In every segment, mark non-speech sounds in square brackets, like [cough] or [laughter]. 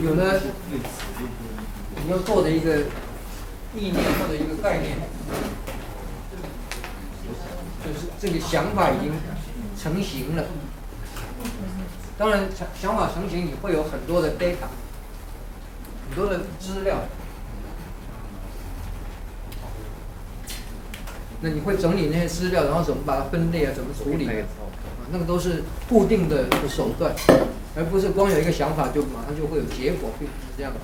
有了你要做的一个意念或者一个概念，就是这个想法已经成型了。当然，想想法成型，你会有很多的 data，很多的资料。那你会整理那些资料，然后怎么把它分类啊？怎么处理啊？那个都是固定的手段，而不是光有一个想法就马上就会有结果，并不是这样的。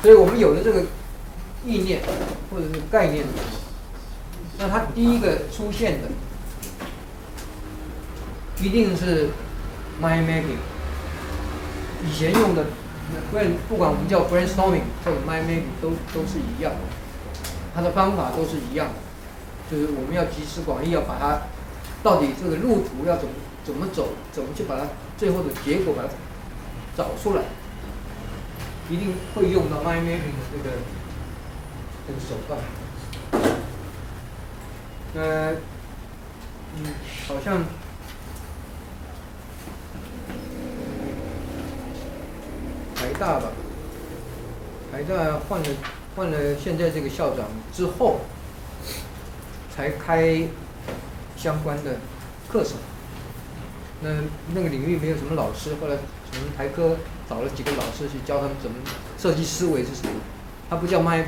所以我们有了这个意念或者是概念的时候，那它第一个出现的一定是 mind mapping。以前用的，不不管我们叫 brainstorming 或者 mind mapping 都都是一样的，它的方法都是一样的。就是我们要集思广益，要把它到底这个路途要怎么怎么走，怎么去把它最后的结果把它找出来，一定会用到 mind mapping 的这个这个手段。呃，嗯，好像台大吧，台大换了换了现在这个校长之后。才开相关的课程，那那个领域没有什么老师，后来从台科找了几个老师去教他们怎么设计思维是什么，它不叫 mind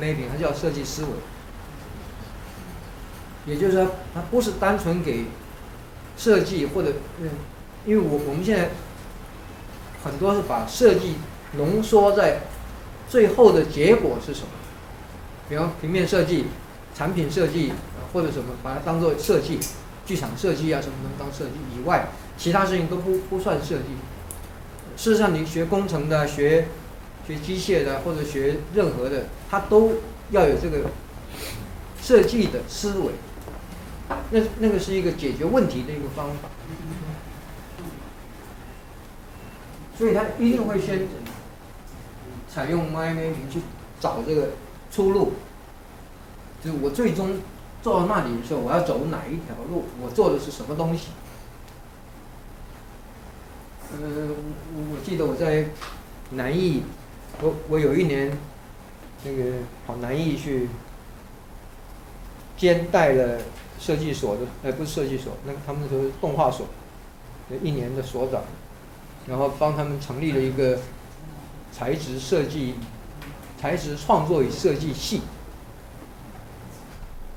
mapping，它叫设计思维。也就是说，它不是单纯给设计或者嗯，因为我我们现在很多是把设计浓缩在最后的结果是什么，比方平面设计、产品设计。或者什么，把它当做设计，剧场设计啊什么能当设计以外，其他事情都不不算设计。事实上，你学工程的、学学机械的或者学任何的，他都要有这个设计的思维。那那个是一个解决问题的一个方法。所以他一定会先采用 mind mapping 去找这个出路，就是我最终。做到那里的时候，我要走哪一条路？我做的是什么东西？嗯，我我记得我在南艺，我我有一年那个跑南艺去兼带了设计所的，呃，不是设计所，那个他们说是动画所，一年的所长，然后帮他们成立了一个材质设计、材质创作与设计系。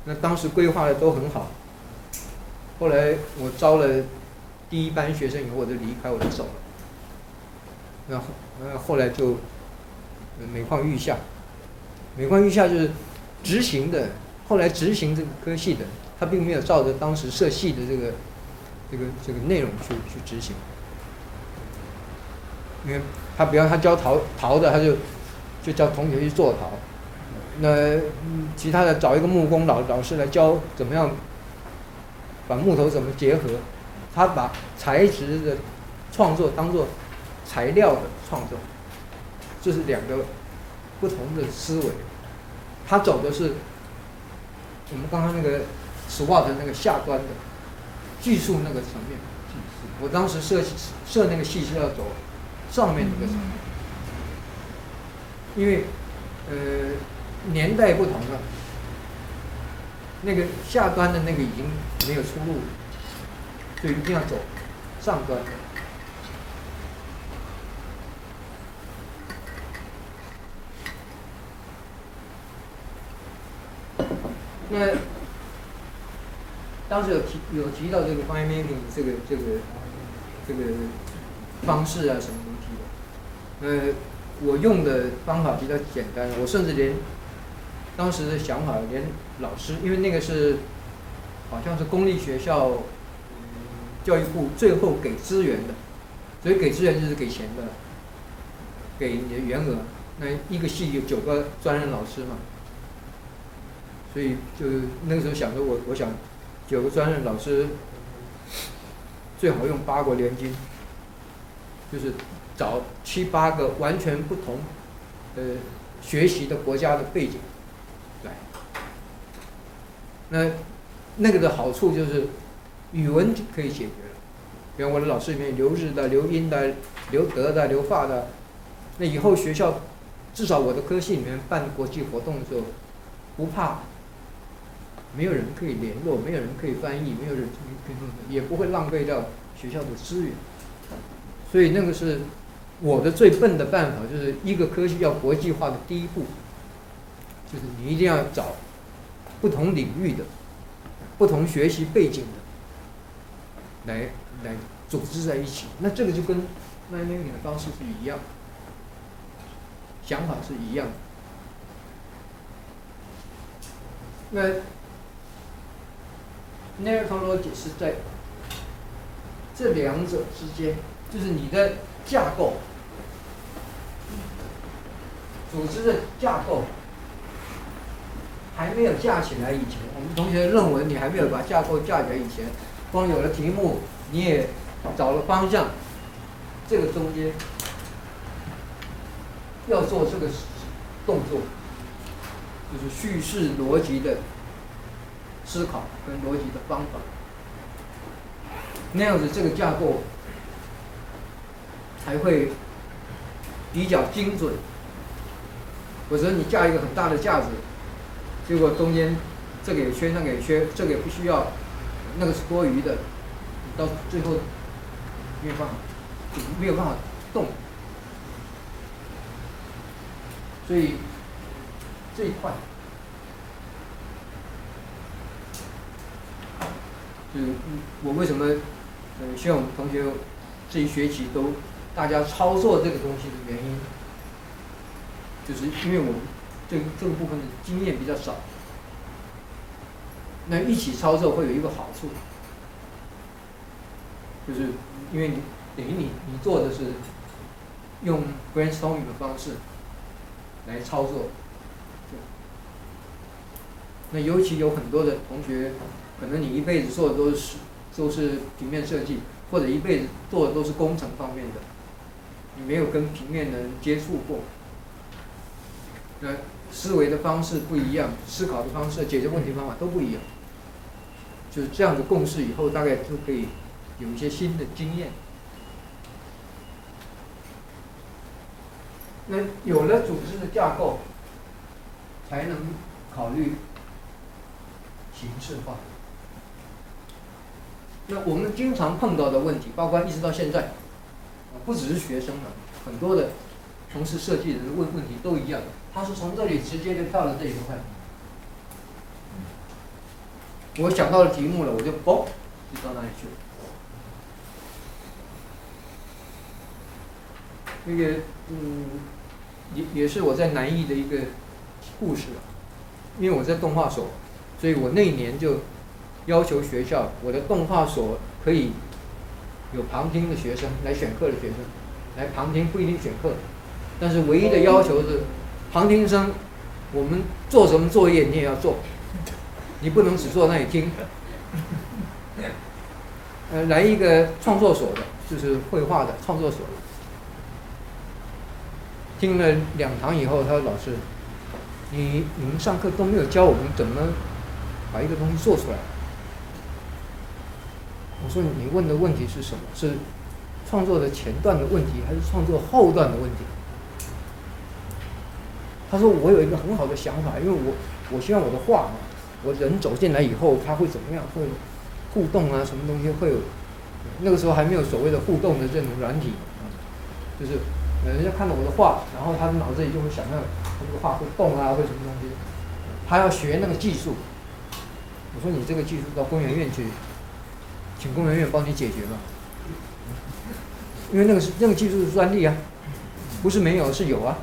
那当时规划的都很好，后来我招了第一班学生以后，我就离开，我就走了。那后，呃，后来就每况愈下，每况愈下就是执行的，后来执行这个科系的，他并没有照着当时设系的这个这个这个内容去去执行。因为他比方他教陶陶的，他就就叫同学去做陶。那其他的找一个木工老老师来教怎么样把木头怎么结合，他把材质的创作当做材料的创作，这是两个不同的思维。他走的是我们刚刚那个 SWOT 那个下端的技术那个层面，我当时设设那个系是要走上面那个层面，因为呃。年代不同了，那个下端的那个已经没有出路了，所以一定要走上端。那当时有提有提到这个 mind mapping 这个这个这个方式啊什么东西的，呃，我用的方法比较简单，我甚至连。当时的想法，连老师，因为那个是好像是公立学校，教育部最后给资源的，所以给资源就是给钱的，给你的员额。那一个系有九个专任老师嘛，所以就那个时候想着我，我想九个专任老师最好用八国联军，就是找七八个完全不同呃学习的国家的背景。那那个的好处就是语文可以解决了，比如我的老师里面留日的、留英的、留德的、留法的，那以后学校，至少我的科系里面办国际活动的时候，不怕没有人可以联络，没有人可以翻译，没有人，也不会浪费掉学校的资源。所以那个是我的最笨的办法，就是一个科系要国际化的第一步，就是你一定要找不同领域的、不同学习背景的来来组织在一起。那这个就跟 matchmaking 的方式是一样。想法是一样的。那 narratology 是在这两者之间，就是你的架构，组织的架构还没有架起来以前，我们同学认为你还没有把架构架起来以前，光有了题目，你也找了方向，这个中间。要做这个动作，就是叙事逻辑的思考跟逻辑的方法，那样子这个架构才会比较精准。否则你架一个很大的架子，结果中间这个也缺，那个也缺，这个也不需要，那个是多余的，到最后没有办法，没有办法动。所以这一块，就是我为什么呃希望我们同学这一学期都大家操作这个东西的原因，就是因为我这这个部分的经验比较少，那一起操作会有一个好处，就是因为你等于你你做的是用 brainstorming 的方式。来操作，那尤其有很多的同学，可能你一辈子做的都是都是平面设计，或者一辈子做的都是工程方面的，你没有跟平面的人接触过，那思维的方式不一样，思考的方式、解决问题方法都不一样，就是这样的共识以后，大概就可以有一些新的经验。那有了组织的架构，才能考虑形式化。那我们经常碰到的问题，包括一直到现在，不只是学生了，很多的从事设计的人问问题都一样。他是从这里直接就跳到这一块，我想到了题目了，我就嘣，就到那里去了。那个，嗯。也也是我在南艺的一个故事，因为我在动画所，所以我那一年就要求学校，我的动画所可以有旁听的学生来选课的学生来旁听，不一定选课，但是唯一的要求是旁听生，我们做什么作业你也要做，你不能只坐那里听。呃，来一个创作所的，就是绘画的创作所。听了两堂以后，他说：“老师，你你们上课都没有教我们怎么把一个东西做出来。”我说：“你问的问题是什么？是创作的前段的问题，还是创作后段的问题？”他说：“我有一个很好的想法，因为我我希望我的画，我人走进来以后，他会怎么样？会互动啊，什么东西会有？那个时候还没有所谓的互动的这种软体，就是。”人家看到我的画，然后他的脑子里就会想到这个画会动啊，会什么东西？他要学那个技术。我说你这个技术到工研院去，请工研院帮你解决吧。[laughs] 因为那个是那个技术是专利啊，不是没有，是有啊。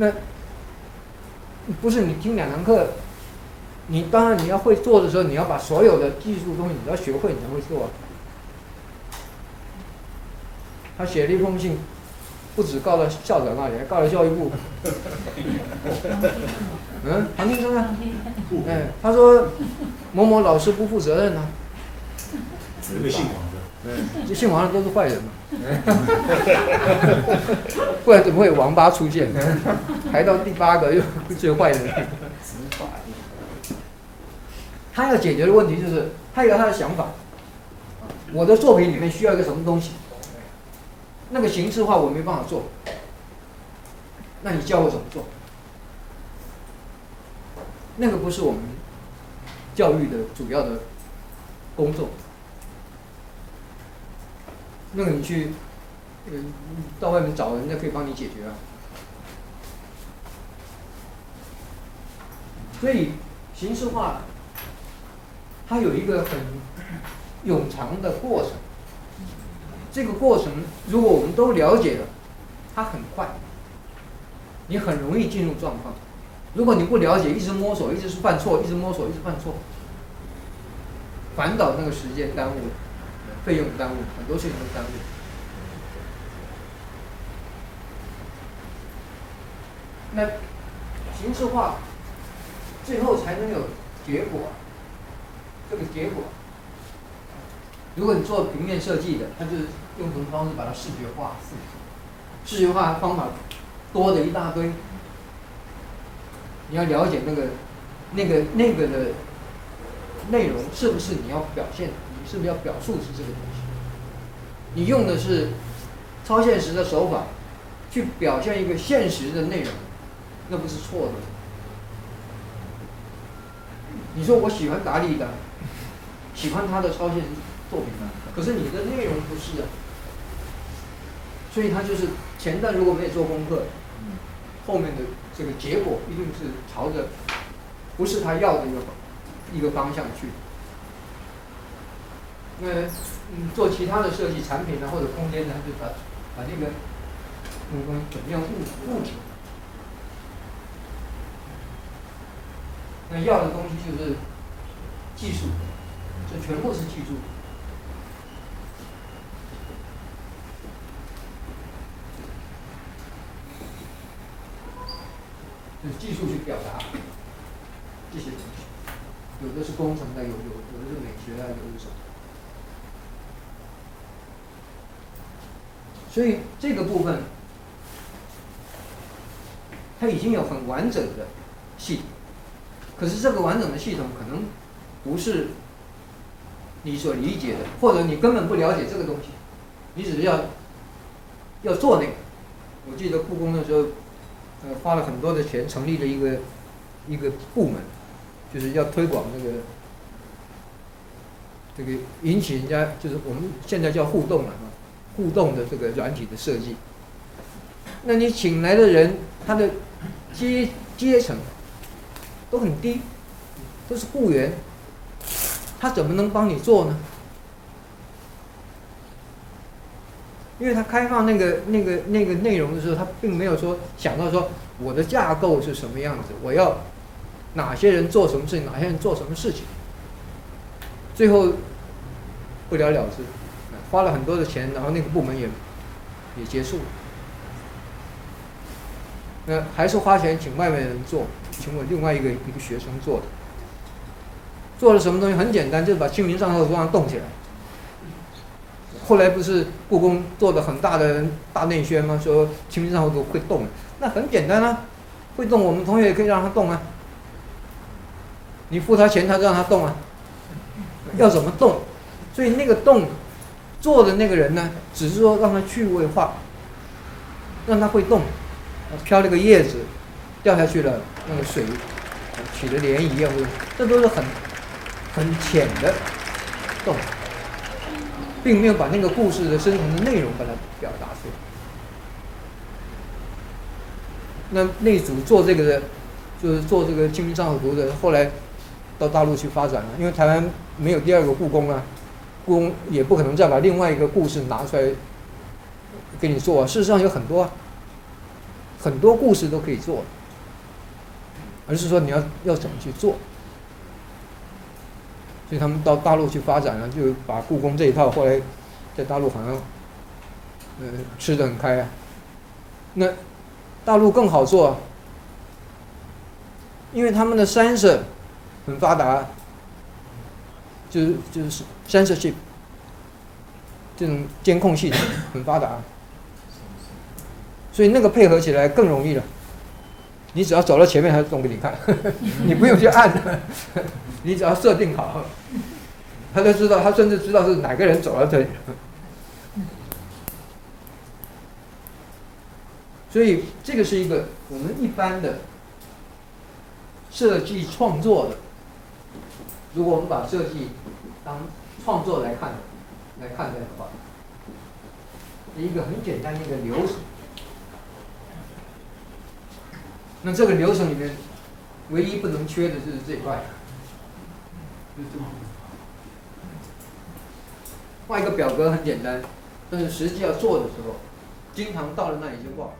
那不是你听两堂课，你当然你要会做的时候，你要把所有的技术东西你要学会，你才会做啊。他写了一封信，不止告到校长那里，还告到教育部。[laughs] 嗯，旁听生啊，哎，他说某某老师不负责任啊。这个姓王的，嗯，这姓王的都是坏人嘛。[laughs] 不然怎么会有王八出现？排到第八个又最坏的人。他要解决的问题就是，他有他的想法。我的作品里面需要一个什么东西？那个形式化我没办法做，那你教我怎么做？那个不是我们教育的主要的工作。那个你去，嗯，到外面找人家可以帮你解决啊。所以形式化，它有一个很冗长的过程。这个过程如果我们都了解了，它很快，你很容易进入状况。如果你不了解，一直摸索，一直是犯错，一直摸索，一直犯错，反倒那个时间耽误了。费用耽误，很多事情都耽误。那形式化，最后才能有结果。这个结果，如果你做平面设计的，他就是用什么方式把它视觉化？视觉化方法多的一大堆。你要了解那个、那个、那个的内容，是不是你要表现？是不是要表述是这个东西？你用的是超现实的手法去表现一个现实的内容，那不是错的。你说我喜欢达利的，喜欢他的超现实作品啊，可是你的内容不是啊。所以他就是前段如果没有做功课，后面的这个结果一定是朝着不是他要的一个一个方向去。那嗯，做其他的设计产品呢，或者空间呢，就把把这个嗯嗯怎么样物物质，那要的东西就是技术，这全部是技术，就是技术去表达这些东西，有的是工程的，有有有的是美学啊，有的是什么。所以这个部分，它已经有很完整的系统，可是这个完整的系统可能不是你所理解的，或者你根本不了解这个东西，你只是要要做那个。我记得故宫的时候，呃，花了很多的钱成立了一个一个部门，就是要推广那个这个引起人家，就是我们现在叫互动了。互动的这个软体的设计，那你请来的人，他的阶阶层都很低，都是雇员，他怎么能帮你做呢？因为他开放那个那个那个内容的时候，他并没有说想到说我的架构是什么样子，我要哪些人做什么事情，哪些人做什么事情，最后不了了之。花了很多的钱，然后那个部门也也结束了。那还是花钱请外面人做，请我另外一个一个学生做的。做了什么东西？很简单，就是把《清明上河图》让它动起来。后来不是故宫做的很大的大内宣吗？说《清明上河图》会动，那很简单啊，会动，我们同学也可以让它动啊。你付他钱，他让他动啊。要怎么动？所以那个动。做的那个人呢，只是说让他趣味化，让他会动，飘了个叶子，掉下去了，那个水起了涟漪啊，这都是很很浅的动，并没有把那个故事的深层的内容把它表达出来。那那组做这个的，就是做这个《清明上河图》的，后来到大陆去发展了，因为台湾没有第二个故宫啊。故宫也不可能再把另外一个故事拿出来给你做啊，事实上有很多很多故事都可以做，而是说你要要怎么去做。所以他们到大陆去发展了，就把故宫这一套后来在大陆好像呃吃得很开啊。那大陆更好做，因为他们的三摄很发达。就是就是 censorship 这种监控系统 [laughs] 很发达，所以那个配合起来更容易了。你只要走到前面，它就动给你看，[laughs] 你不用去按，你只要设定好，他就知道，他甚至知道是哪个人走到这里。所以这个是一个我们一般的设计创作的。如果我们把设计当创作来看，来看待的话，一个很简单的一个流程。那这个流程里面，唯一不能缺的就是这一块，画一个表格很简单，但是实际要做的时候，经常到了那里就忘了。